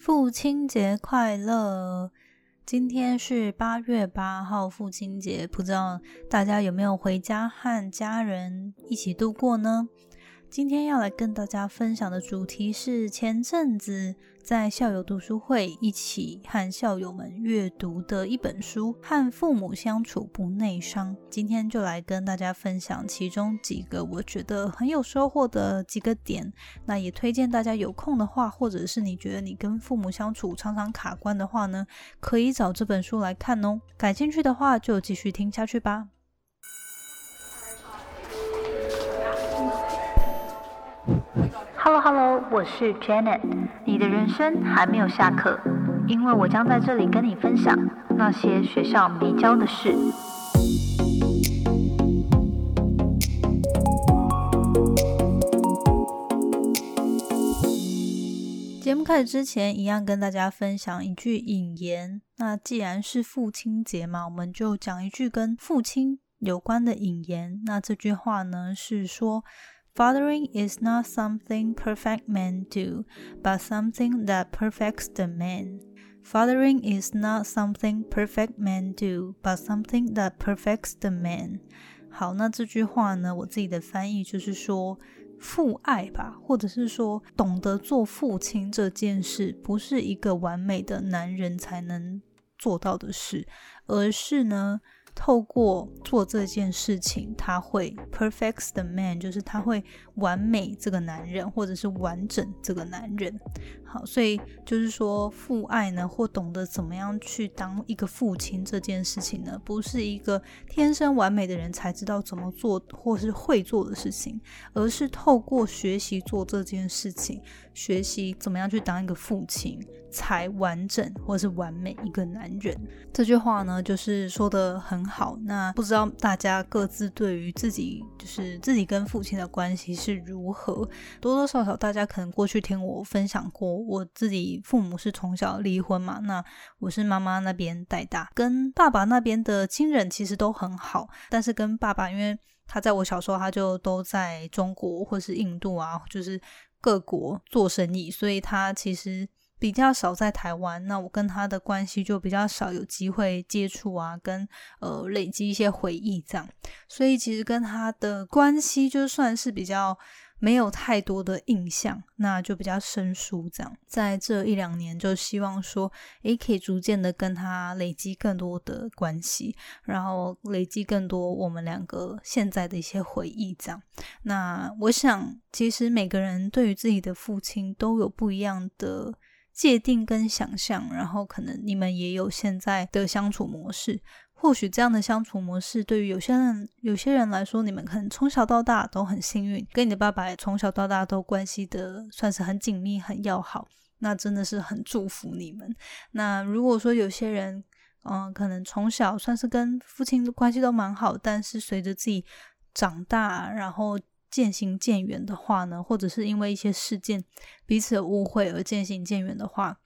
父亲节快乐！今天是八月八号，父亲节，不知道大家有没有回家和家人一起度过呢？今天要来跟大家分享的主题是前阵子在校友读书会一起和校友们阅读的一本书《和父母相处不内伤》。今天就来跟大家分享其中几个我觉得很有收获的几个点。那也推荐大家有空的话，或者是你觉得你跟父母相处常常卡关的话呢，可以找这本书来看哦。感兴趣的话就继续听下去吧。Hello Hello，我是 Janet。你的人生还没有下课，因为我将在这里跟你分享那些学校没教的事。节目开始之前，一样跟大家分享一句引言。那既然是父亲节嘛，我们就讲一句跟父亲有关的引言。那这句话呢是说。Fathering is not something perfect men do, but something that perfects the man. Fathering is not something perfect men do, but something that perfects the man. 好，那这句话呢，我自己的翻译就是说，父爱吧，或者是说，懂得做父亲这件事，不是一个完美的男人才能做到的事，而是呢。透过做这件事情，他会 perfect the man，就是他会完美这个男人，或者是完整这个男人。好，所以就是说，父爱呢，或懂得怎么样去当一个父亲这件事情呢，不是一个天生完美的人才知道怎么做或是会做的事情，而是透过学习做这件事情，学习怎么样去当一个父亲。才完整或是完美一个男人，这句话呢，就是说的很好。那不知道大家各自对于自己，就是自己跟父亲的关系是如何？多多少少大家可能过去听我分享过，我自己父母是从小离婚嘛，那我是妈妈那边带大，跟爸爸那边的亲人其实都很好，但是跟爸爸，因为他在我小时候他就都在中国或是印度啊，就是各国做生意，所以他其实。比较少在台湾，那我跟他的关系就比较少有机会接触啊，跟呃累积一些回忆这样，所以其实跟他的关系就算是比较没有太多的印象，那就比较生疏这样。在这一两年，就希望说，诶，可以逐渐的跟他累积更多的关系，然后累积更多我们两个现在的一些回忆这样。那我想，其实每个人对于自己的父亲都有不一样的。界定跟想象，然后可能你们也有现在的相处模式。或许这样的相处模式对于有些人、有些人来说，你们可能从小到大都很幸运，跟你的爸爸从小到大都关系的算是很紧密、很要好，那真的是很祝福你们。那如果说有些人，嗯，可能从小算是跟父亲的关系都蛮好，但是随着自己长大，然后。渐行渐远的话呢，或者是因为一些事件彼此误会而渐行渐远的话，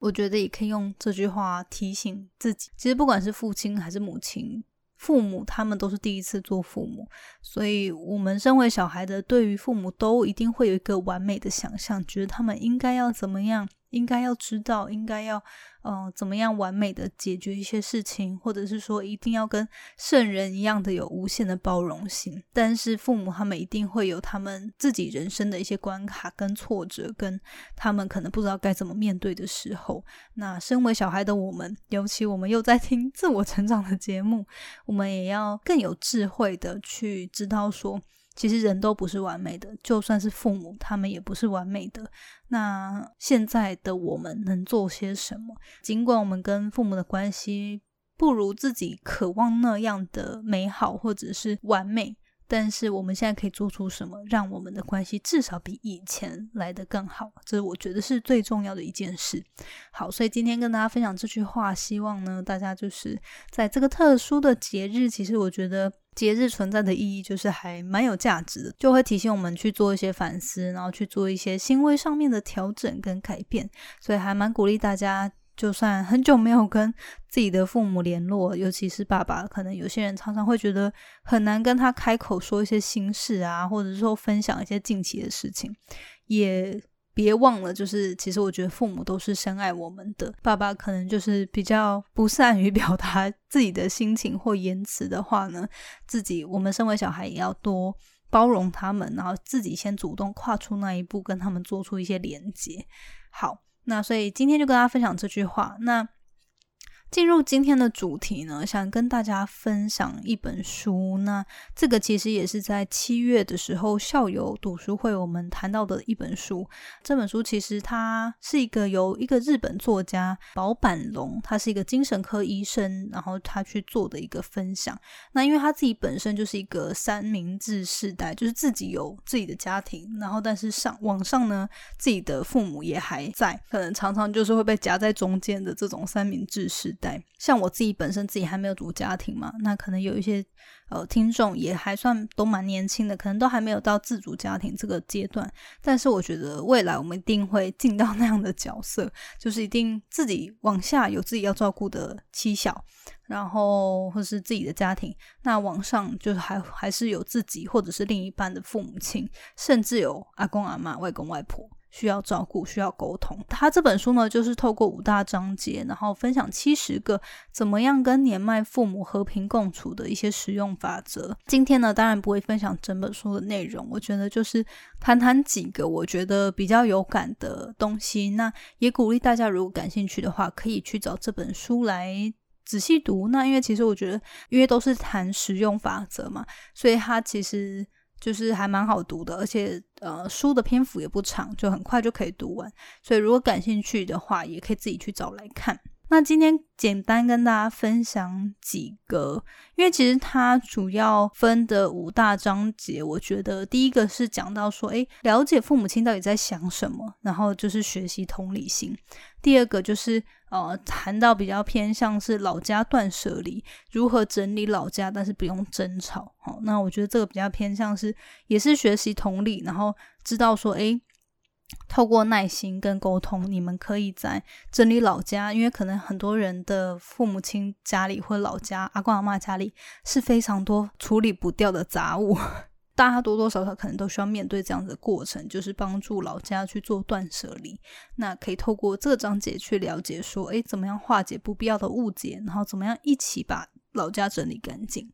我觉得也可以用这句话提醒自己。其实不管是父亲还是母亲，父母他们都是第一次做父母，所以我们身为小孩的，对于父母都一定会有一个完美的想象，觉得他们应该要怎么样。应该要知道，应该要，嗯，怎么样完美的解决一些事情，或者是说，一定要跟圣人一样的有无限的包容性。但是父母他们一定会有他们自己人生的一些关卡跟挫折，跟他们可能不知道该怎么面对的时候。那身为小孩的我们，尤其我们又在听自我成长的节目，我们也要更有智慧的去知道说。其实人都不是完美的，就算是父母，他们也不是完美的。那现在的我们能做些什么？尽管我们跟父母的关系不如自己渴望那样的美好或者是完美，但是我们现在可以做出什么，让我们的关系至少比以前来的更好？这是我觉得是最重要的一件事。好，所以今天跟大家分享这句话，希望呢大家就是在这个特殊的节日，其实我觉得。节日存在的意义就是还蛮有价值的，就会提醒我们去做一些反思，然后去做一些行为上面的调整跟改变。所以还蛮鼓励大家，就算很久没有跟自己的父母联络，尤其是爸爸，可能有些人常常会觉得很难跟他开口说一些心事啊，或者说分享一些近期的事情，也。别忘了，就是其实我觉得父母都是深爱我们的。爸爸可能就是比较不善于 表达自己的心情或言辞的话呢，自己我们身为小孩也要多包容他们，然后自己先主动跨出那一步，跟他们做出一些连接。好，那所以今天就跟大家分享这句话。那。进入今天的主题呢，想跟大家分享一本书。那这个其实也是在七月的时候校友读书会我们谈到的一本书。这本书其实它是一个由一个日本作家保坂龙，他是一个精神科医生，然后他去做的一个分享。那因为他自己本身就是一个三明治世代，就是自己有自己的家庭，然后但是上网上呢，自己的父母也还在，可能常常就是会被夹在中间的这种三明治世。像我自己本身自己还没有组家庭嘛，那可能有一些呃听众也还算都蛮年轻的，可能都还没有到自主家庭这个阶段。但是我觉得未来我们一定会进到那样的角色，就是一定自己往下有自己要照顾的妻小，然后或是自己的家庭，那往上就是还还是有自己或者是另一半的父母亲，甚至有阿公阿妈、外公外婆。需要照顾，需要沟通。他这本书呢，就是透过五大章节，然后分享七十个怎么样跟年迈父母和平共处的一些实用法则。今天呢，当然不会分享整本书的内容，我觉得就是谈谈几个我觉得比较有感的东西。那也鼓励大家，如果感兴趣的话，可以去找这本书来仔细读。那因为其实我觉得，因为都是谈实用法则嘛，所以它其实。就是还蛮好读的，而且呃书的篇幅也不长，就很快就可以读完。所以如果感兴趣的话，也可以自己去找来看。那今天简单跟大家分享几个，因为其实它主要分的五大章节，我觉得第一个是讲到说，诶，了解父母亲到底在想什么，然后就是学习同理心。第二个就是呃谈到比较偏向是老家断舍离，如何整理老家，但是不用争吵。好，那我觉得这个比较偏向是也是学习同理，然后知道说，诶。透过耐心跟沟通，你们可以在整理老家，因为可能很多人的父母亲家里或老家阿公阿妈家里是非常多处理不掉的杂物，大家多多少少可能都需要面对这样的过程，就是帮助老家去做断舍离。那可以透过这章节去了解说，诶，怎么样化解不必要的误解，然后怎么样一起把老家整理干净。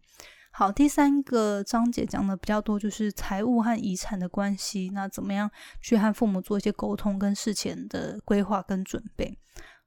好，第三个章节讲的比较多，就是财务和遗产的关系。那怎么样去和父母做一些沟通，跟事前的规划跟准备？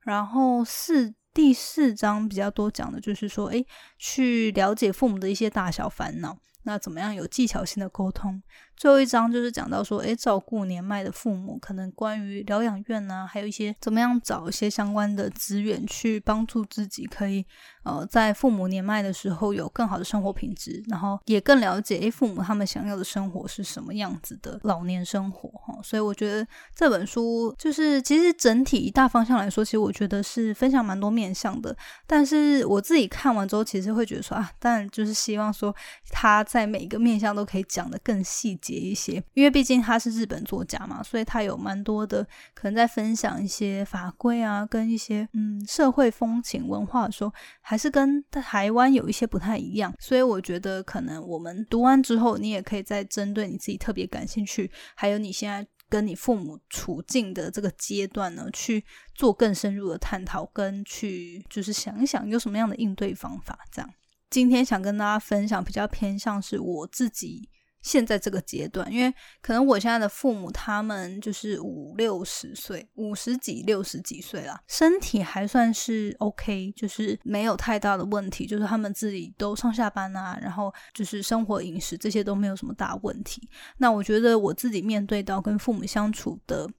然后四第四章比较多讲的就是说，诶，去了解父母的一些大小烦恼。那怎么样有技巧性的沟通？最后一章就是讲到说，诶，照顾年迈的父母，可能关于疗养院呐，还有一些怎么样找一些相关的资源去帮助自己，可以呃在父母年迈的时候有更好的生活品质，然后也更了解诶父母他们想要的生活是什么样子的老年生活哈。所以我觉得这本书就是其实整体大方向来说，其实我觉得是分享蛮多面向的。但是我自己看完之后，其实会觉得说啊，但就是希望说他在在每一个面向都可以讲的更细节。一些，因为毕竟他是日本作家嘛，所以他有蛮多的可能在分享一些法规啊，跟一些嗯社会风情文化的时候，还是跟台湾有一些不太一样。所以我觉得可能我们读完之后，你也可以再针对你自己特别感兴趣，还有你现在跟你父母处境的这个阶段呢，去做更深入的探讨，跟去就是想一想有什么样的应对方法。这样，今天想跟大家分享比较偏向是我自己。现在这个阶段，因为可能我现在的父母他们就是五六十岁、五十几、六十几岁啦，身体还算是 OK，就是没有太大的问题，就是他们自己都上下班啊，然后就是生活饮食这些都没有什么大问题。那我觉得我自己面对到跟父母相处的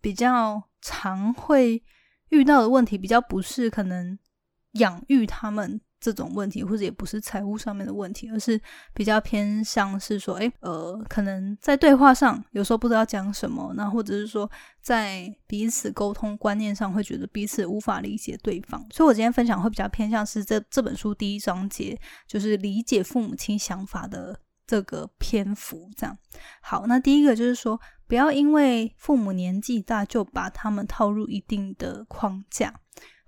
比较常会遇到的问题，比较不是可能养育他们。这种问题，或者也不是财务上面的问题，而是比较偏向是说，哎，呃，可能在对话上有时候不知道讲什么，那或者是说在彼此沟通观念上会觉得彼此无法理解对方。所以我今天分享会比较偏向是这这本书第一章节，就是理解父母亲想法的这个篇幅。这样好，那第一个就是说，不要因为父母年纪大就把他们套入一定的框架。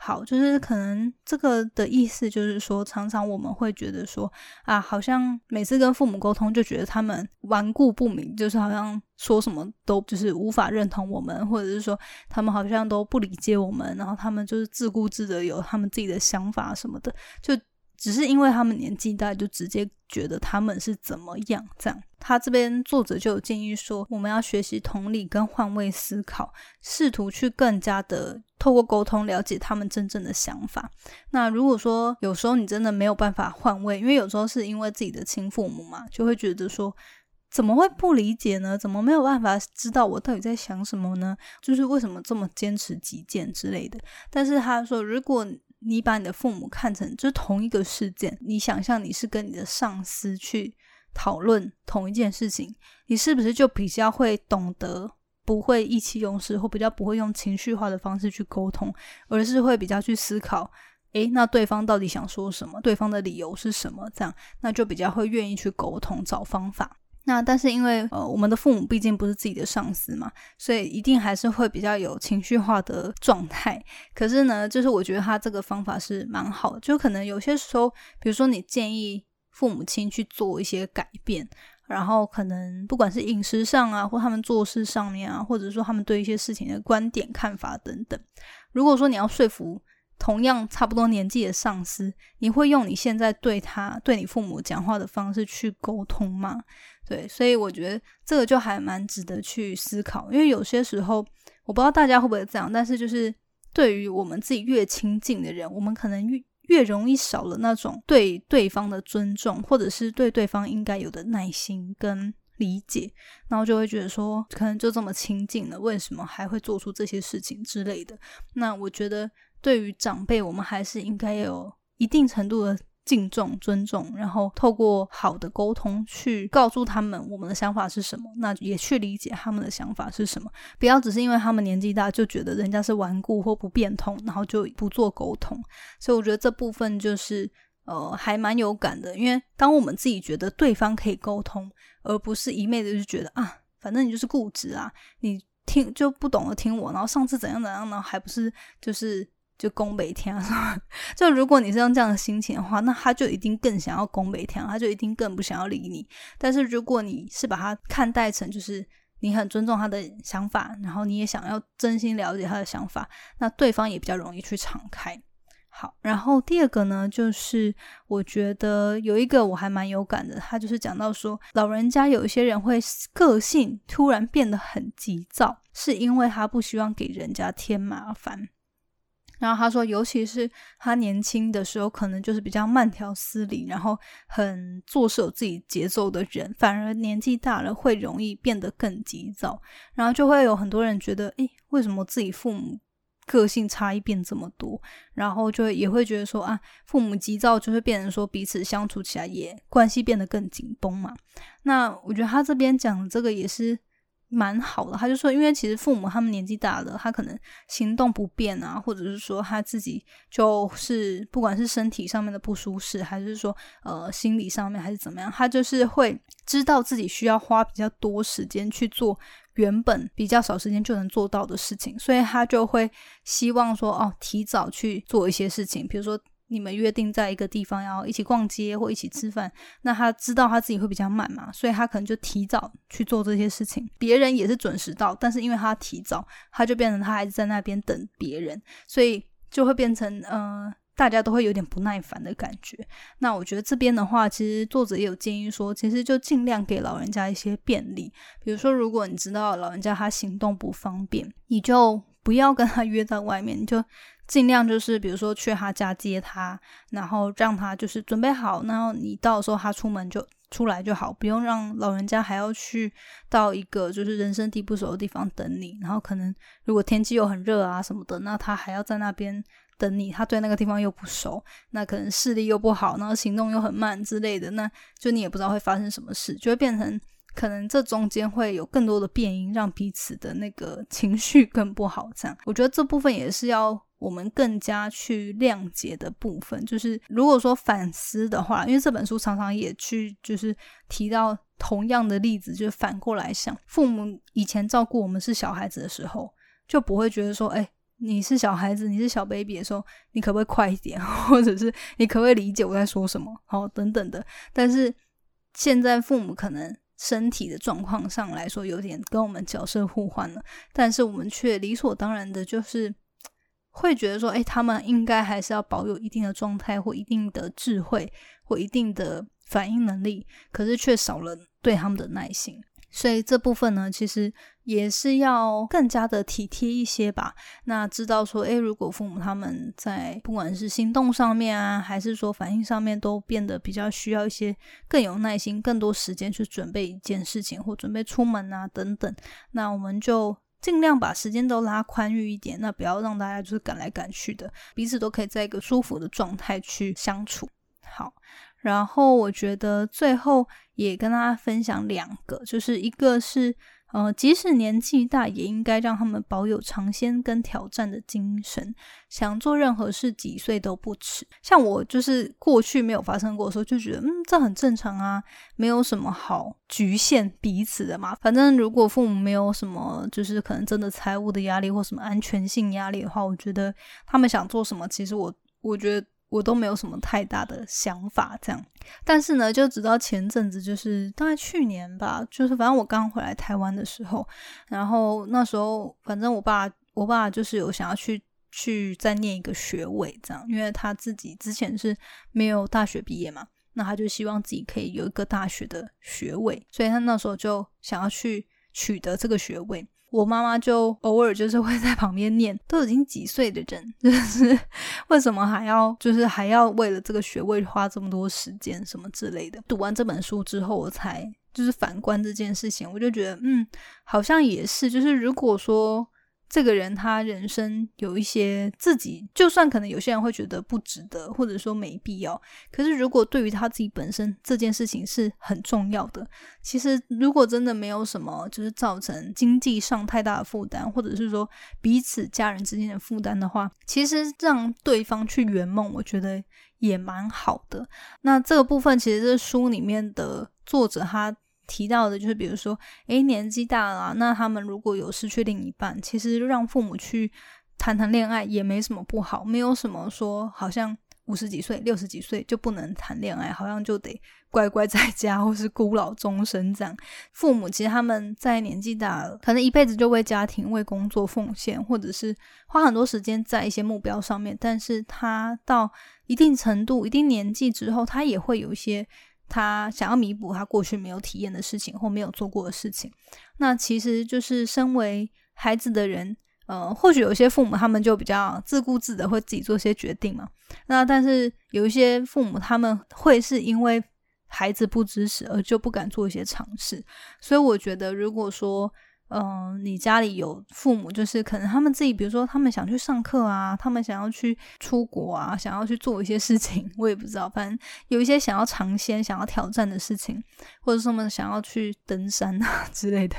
好，就是可能这个的意思就是说，常常我们会觉得说啊，好像每次跟父母沟通，就觉得他们顽固不明，就是好像说什么都就是无法认同我们，或者是说他们好像都不理解我们，然后他们就是自顾自的有他们自己的想法什么的，就。只是因为他们年纪大，就直接觉得他们是怎么样这样。他这边作者就有建议说，我们要学习同理跟换位思考，试图去更加的透过沟通了解他们真正的想法。那如果说有时候你真的没有办法换位，因为有时候是因为自己的亲父母嘛，就会觉得说怎么会不理解呢？怎么没有办法知道我到底在想什么呢？就是为什么这么坚持己见之类的。但是他说，如果你把你的父母看成就是同一个事件，你想象你是跟你的上司去讨论同一件事情，你是不是就比较会懂得不会意气用事，或比较不会用情绪化的方式去沟通，而是会比较去思考，诶，那对方到底想说什么，对方的理由是什么？这样，那就比较会愿意去沟通，找方法。那但是因为呃我们的父母毕竟不是自己的上司嘛，所以一定还是会比较有情绪化的状态。可是呢，就是我觉得他这个方法是蛮好的，就可能有些时候，比如说你建议父母亲去做一些改变，然后可能不管是饮食上啊，或他们做事上面啊，或者说他们对一些事情的观点看法等等，如果说你要说服。同样差不多年纪的上司，你会用你现在对他、对你父母讲话的方式去沟通吗？对，所以我觉得这个就还蛮值得去思考。因为有些时候，我不知道大家会不会这样，但是就是对于我们自己越亲近的人，我们可能越越容易少了那种对对方的尊重，或者是对对方应该有的耐心跟理解，然后就会觉得说，可能就这么亲近了，为什么还会做出这些事情之类的？那我觉得。对于长辈，我们还是应该有一定程度的敬重、尊重，然后透过好的沟通去告诉他们我们的想法是什么，那也去理解他们的想法是什么。不要只是因为他们年纪大就觉得人家是顽固或不变通，然后就不做沟通。所以我觉得这部分就是呃还蛮有感的，因为当我们自己觉得对方可以沟通，而不是一昧的就觉得啊，反正你就是固执啊，你听就不懂得听我，然后上次怎样怎样呢，还不是就是。就攻北天！就如果你是用这样的心情的话，那他就一定更想要攻北天，他就一定更不想要理你。但是如果你是把他看待成就是你很尊重他的想法，然后你也想要真心了解他的想法，那对方也比较容易去敞开。好，然后第二个呢，就是我觉得有一个我还蛮有感的，他就是讲到说，老人家有一些人会个性突然变得很急躁，是因为他不希望给人家添麻烦。然后他说，尤其是他年轻的时候，可能就是比较慢条斯理，然后很做事有自己节奏的人，反而年纪大了会容易变得更急躁。然后就会有很多人觉得，诶，为什么自己父母个性差异变这么多？然后就也会觉得说，啊，父母急躁就会变成说彼此相处起来也关系变得更紧绷嘛。那我觉得他这边讲这个也是。蛮好的，他就说，因为其实父母他们年纪大了，他可能行动不便啊，或者是说他自己就是不管是身体上面的不舒适，还是说呃心理上面还是怎么样，他就是会知道自己需要花比较多时间去做原本比较少时间就能做到的事情，所以他就会希望说哦，提早去做一些事情，比如说。你们约定在一个地方要一起逛街或一起吃饭，那他知道他自己会比较慢嘛，所以他可能就提早去做这些事情。别人也是准时到，但是因为他提早，他就变成他还是在那边等别人，所以就会变成呃，大家都会有点不耐烦的感觉。那我觉得这边的话，其实作者也有建议说，其实就尽量给老人家一些便利，比如说如果你知道老人家他行动不方便，你就不要跟他约在外面，就。尽量就是，比如说去他家接他，然后让他就是准备好，然后你到时候他出门就出来就好，不用让老人家还要去到一个就是人生地不熟的地方等你。然后可能如果天气又很热啊什么的，那他还要在那边等你，他对那个地方又不熟，那可能视力又不好，然后行动又很慢之类的，那就你也不知道会发生什么事，就会变成可能这中间会有更多的变因，让彼此的那个情绪更不好。这样，我觉得这部分也是要。我们更加去谅解的部分，就是如果说反思的话，因为这本书常常也去就是提到同样的例子，就是反过来想，父母以前照顾我们是小孩子的时候，就不会觉得说，哎，你是小孩子，你是小 baby 的时候，你可不可以快一点，或者是你可不可以理解我在说什么？好，等等的。但是现在父母可能身体的状况上来说，有点跟我们角色互换了，但是我们却理所当然的，就是会觉得说，哎，他们应该还是要保有一定的状态，或一定的智慧，或一定的反应能力，可是却少了对他们的耐心。所以这部分呢，其实也是要更加的体贴一些吧。那知道说，诶，如果父母他们在不管是行动上面啊，还是说反应上面，都变得比较需要一些更有耐心、更多时间去准备一件事情，或准备出门啊等等，那我们就尽量把时间都拉宽裕一点，那不要让大家就是赶来赶去的，彼此都可以在一个舒服的状态去相处。好。然后我觉得最后也跟大家分享两个，就是一个是，呃，即使年纪大，也应该让他们保有尝鲜跟挑战的精神，想做任何事，几岁都不迟。像我就是过去没有发生过的时候，就觉得，嗯，这很正常啊，没有什么好局限彼此的嘛。反正如果父母没有什么，就是可能真的财务的压力或什么安全性压力的话，我觉得他们想做什么，其实我我觉得。我都没有什么太大的想法，这样。但是呢，就直到前阵子，就是大概去年吧，就是反正我刚回来台湾的时候，然后那时候，反正我爸，我爸就是有想要去去再念一个学位，这样，因为他自己之前是没有大学毕业嘛，那他就希望自己可以有一个大学的学位，所以他那时候就想要去取得这个学位。我妈妈就偶尔就是会在旁边念，都已经几岁的人，就是为什么还要就是还要为了这个学位花这么多时间什么之类的。读完这本书之后，我才就是反观这件事情，我就觉得嗯，好像也是，就是如果说。这个人他人生有一些自己，就算可能有些人会觉得不值得，或者说没必要，可是如果对于他自己本身这件事情是很重要的，其实如果真的没有什么就是造成经济上太大的负担，或者是说彼此家人之间的负担的话，其实让对方去圆梦，我觉得也蛮好的。那这个部分其实是书里面的作者他。提到的就是，比如说，诶，年纪大了，那他们如果有失去另一半，其实让父母去谈谈恋爱也没什么不好，没有什么说好像五十几岁、六十几岁就不能谈恋爱，好像就得乖乖在家或是孤老终生这样。父母其实他们在年纪大了，可能一辈子就为家庭、为工作奉献，或者是花很多时间在一些目标上面，但是他到一定程度、一定年纪之后，他也会有一些。他想要弥补他过去没有体验的事情或没有做过的事情，那其实就是身为孩子的人，呃，或许有些父母他们就比较自顾自的会自己做些决定嘛。那但是有一些父母他们会是因为孩子不支持而就不敢做一些尝试，所以我觉得如果说。嗯，你家里有父母，就是可能他们自己，比如说他们想去上课啊，他们想要去出国啊，想要去做一些事情，我也不知道，反正有一些想要尝鲜、想要挑战的事情，或者是他们想要去登山啊 之类的。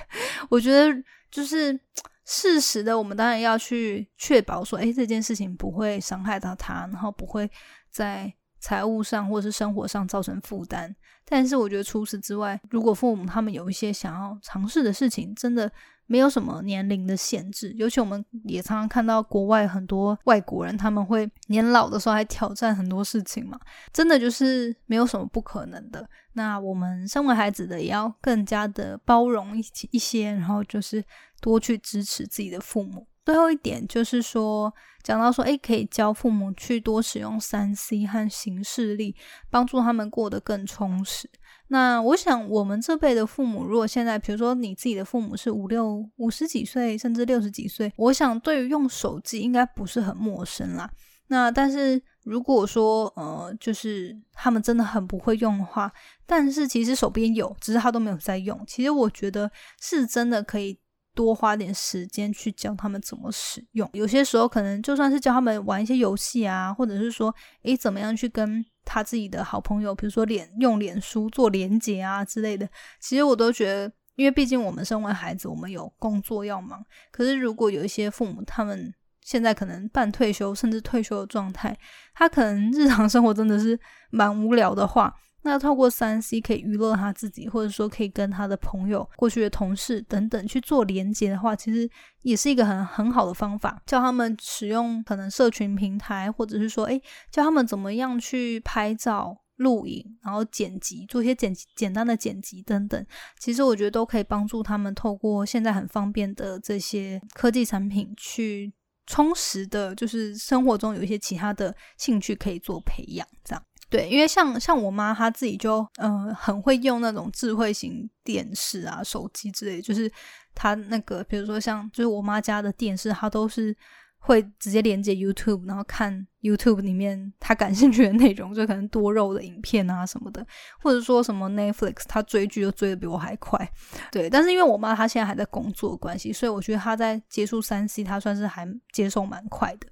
我觉得就是适时的，我们当然要去确保说，哎，这件事情不会伤害到他，然后不会在财务上或者是生活上造成负担。但是我觉得除此之外，如果父母他们有一些想要尝试的事情，真的没有什么年龄的限制。尤其我们也常常看到国外很多外国人，他们会年老的时候还挑战很多事情嘛，真的就是没有什么不可能的。那我们身为孩子的，也要更加的包容一一些，然后就是多去支持自己的父母。最后一点就是说，讲到说，诶，可以教父母去多使用三 C 和行事力，帮助他们过得更充实。那我想，我们这辈的父母，如果现在，比如说你自己的父母是五六五十几岁，甚至六十几岁，我想对于用手机应该不是很陌生啦。那但是如果说，呃，就是他们真的很不会用的话，但是其实手边有，只是他都没有在用。其实我觉得是真的可以。多花点时间去教他们怎么使用，有些时候可能就算是教他们玩一些游戏啊，或者是说，诶，怎么样去跟他自己的好朋友，比如说脸用脸书做连接啊之类的，其实我都觉得，因为毕竟我们身为孩子，我们有工作要忙。可是如果有一些父母，他们现在可能半退休甚至退休的状态，他可能日常生活真的是蛮无聊的话。那透过三 C 可以娱乐他自己，或者说可以跟他的朋友、过去的同事等等去做连接的话，其实也是一个很很好的方法。教他们使用可能社群平台，或者是说，诶，教他们怎么样去拍照、录影，然后剪辑，做一些简简单的剪辑等等。其实我觉得都可以帮助他们透过现在很方便的这些科技产品去充实的，就是生活中有一些其他的兴趣可以做培养，这样。对，因为像像我妈，她自己就嗯很会用那种智慧型电视啊、手机之类，就是她那个，比如说像就是我妈家的电视，她都是会直接连接 YouTube，然后看 YouTube 里面她感兴趣的内容，就可能多肉的影片啊什么的，或者说什么 Netflix，她追剧都追的比我还快。对，但是因为我妈她现在还在工作关系，所以我觉得她在接触三 C，她算是还接受蛮快的。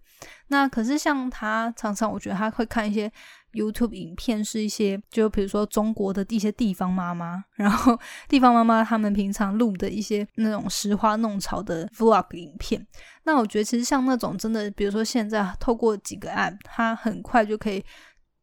那可是像他常常，我觉得他会看一些。YouTube 影片是一些，就比如说中国的一些地方妈妈，然后 地方妈妈他们平常录的一些那种拾花弄草的 Vlog 影片。那我觉得其实像那种真的，比如说现在透过几个 App，他很快就可以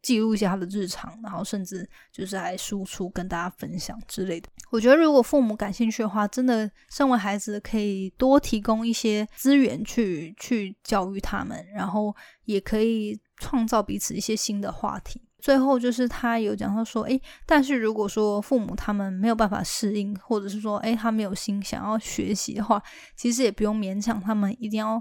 记录一下他的日常，然后甚至就是来输出跟大家分享之类的。我觉得如果父母感兴趣的话，真的身为孩子可以多提供一些资源去去教育他们，然后也可以。创造彼此一些新的话题。最后就是他有讲到说，诶，但是如果说父母他们没有办法适应，或者是说，诶，他没有心想要学习的话，其实也不用勉强他们一定要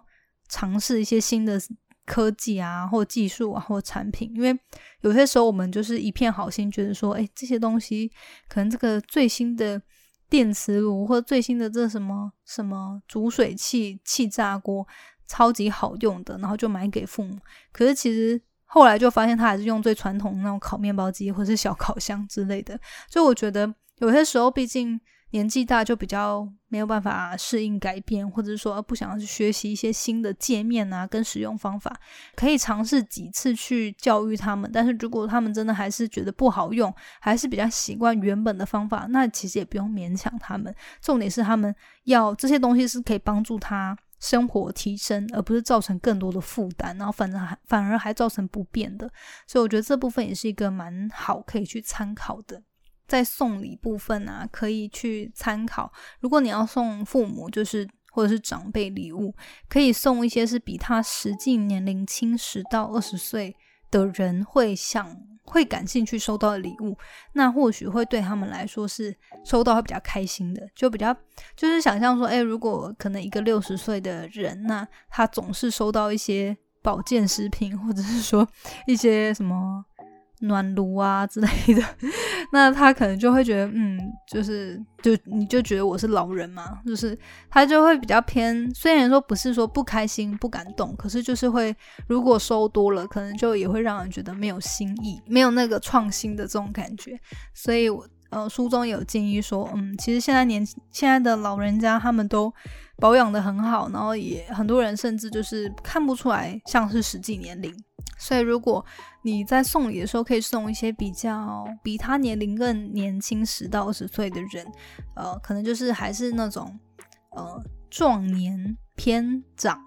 尝试一些新的科技啊，或技术啊，或产品。因为有些时候我们就是一片好心，觉得说，诶，这些东西可能这个最新的电磁炉或最新的这什么什么煮水器、气炸锅。超级好用的，然后就买给父母。可是其实后来就发现，他还是用最传统那种烤面包机或是小烤箱之类的。所以我觉得有些时候，毕竟年纪大，就比较没有办法适应改变，或者是说不想要去学习一些新的界面啊，跟使用方法。可以尝试几次去教育他们，但是如果他们真的还是觉得不好用，还是比较习惯原本的方法，那其实也不用勉强他们。重点是他们要这些东西是可以帮助他。生活提升，而不是造成更多的负担，然后反正还反而还造成不便的，所以我觉得这部分也是一个蛮好可以去参考的。在送礼部分啊，可以去参考。如果你要送父母，就是或者是长辈礼物，可以送一些是比他实际年龄轻十到二十岁的人会想。会感兴趣收到的礼物，那或许会对他们来说是收到会比较开心的，就比较就是想象说，哎，如果可能一个六十岁的人，那他总是收到一些保健食品，或者是说一些什么。暖炉啊之类的，那他可能就会觉得，嗯，就是就你就觉得我是老人嘛，就是他就会比较偏。虽然说不是说不开心、不敢动，可是就是会，如果收多了，可能就也会让人觉得没有新意，没有那个创新的这种感觉。所以，我呃书中有建议说，嗯，其实现在年现在的老人家他们都保养的很好，然后也很多人甚至就是看不出来像是实际年龄。所以，如果你在送礼的时候，可以送一些比较比他年龄更年轻十到二十岁的人，呃，可能就是还是那种呃壮年偏长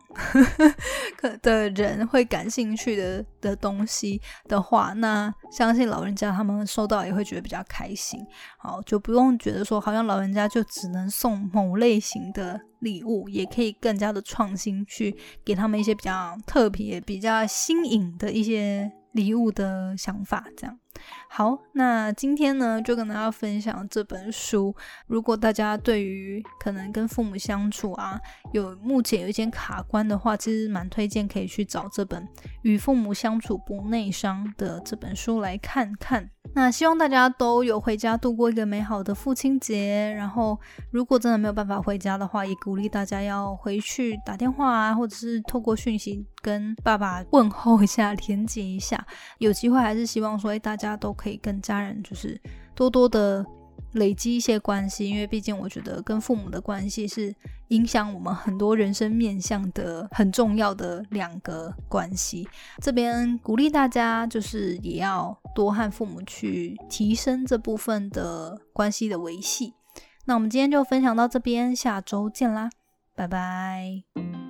可的人会感兴趣的的东西的话，那相信老人家他们收到也会觉得比较开心。好，就不用觉得说好像老人家就只能送某类型的。礼物也可以更加的创新，去给他们一些比较特别、比较新颖的一些礼物的想法。这样好，那今天呢就跟大家分享这本书。如果大家对于可能跟父母相处啊，有目前有一些卡关的话，其实蛮推荐可以去找这本《与父母相处不内伤》的这本书来看看。那希望大家都有回家度过一个美好的父亲节。然后，如果真的没有办法回家的话，也鼓励大家要回去打电话啊，或者是透过讯息跟爸爸问候一下，连接一下。有机会还是希望说，哎，大家都可以跟家人就是多多的。累积一些关系，因为毕竟我觉得跟父母的关系是影响我们很多人生面向的很重要的两个关系。这边鼓励大家，就是也要多和父母去提升这部分的关系的维系。那我们今天就分享到这边，下周见啦，拜。拜拜。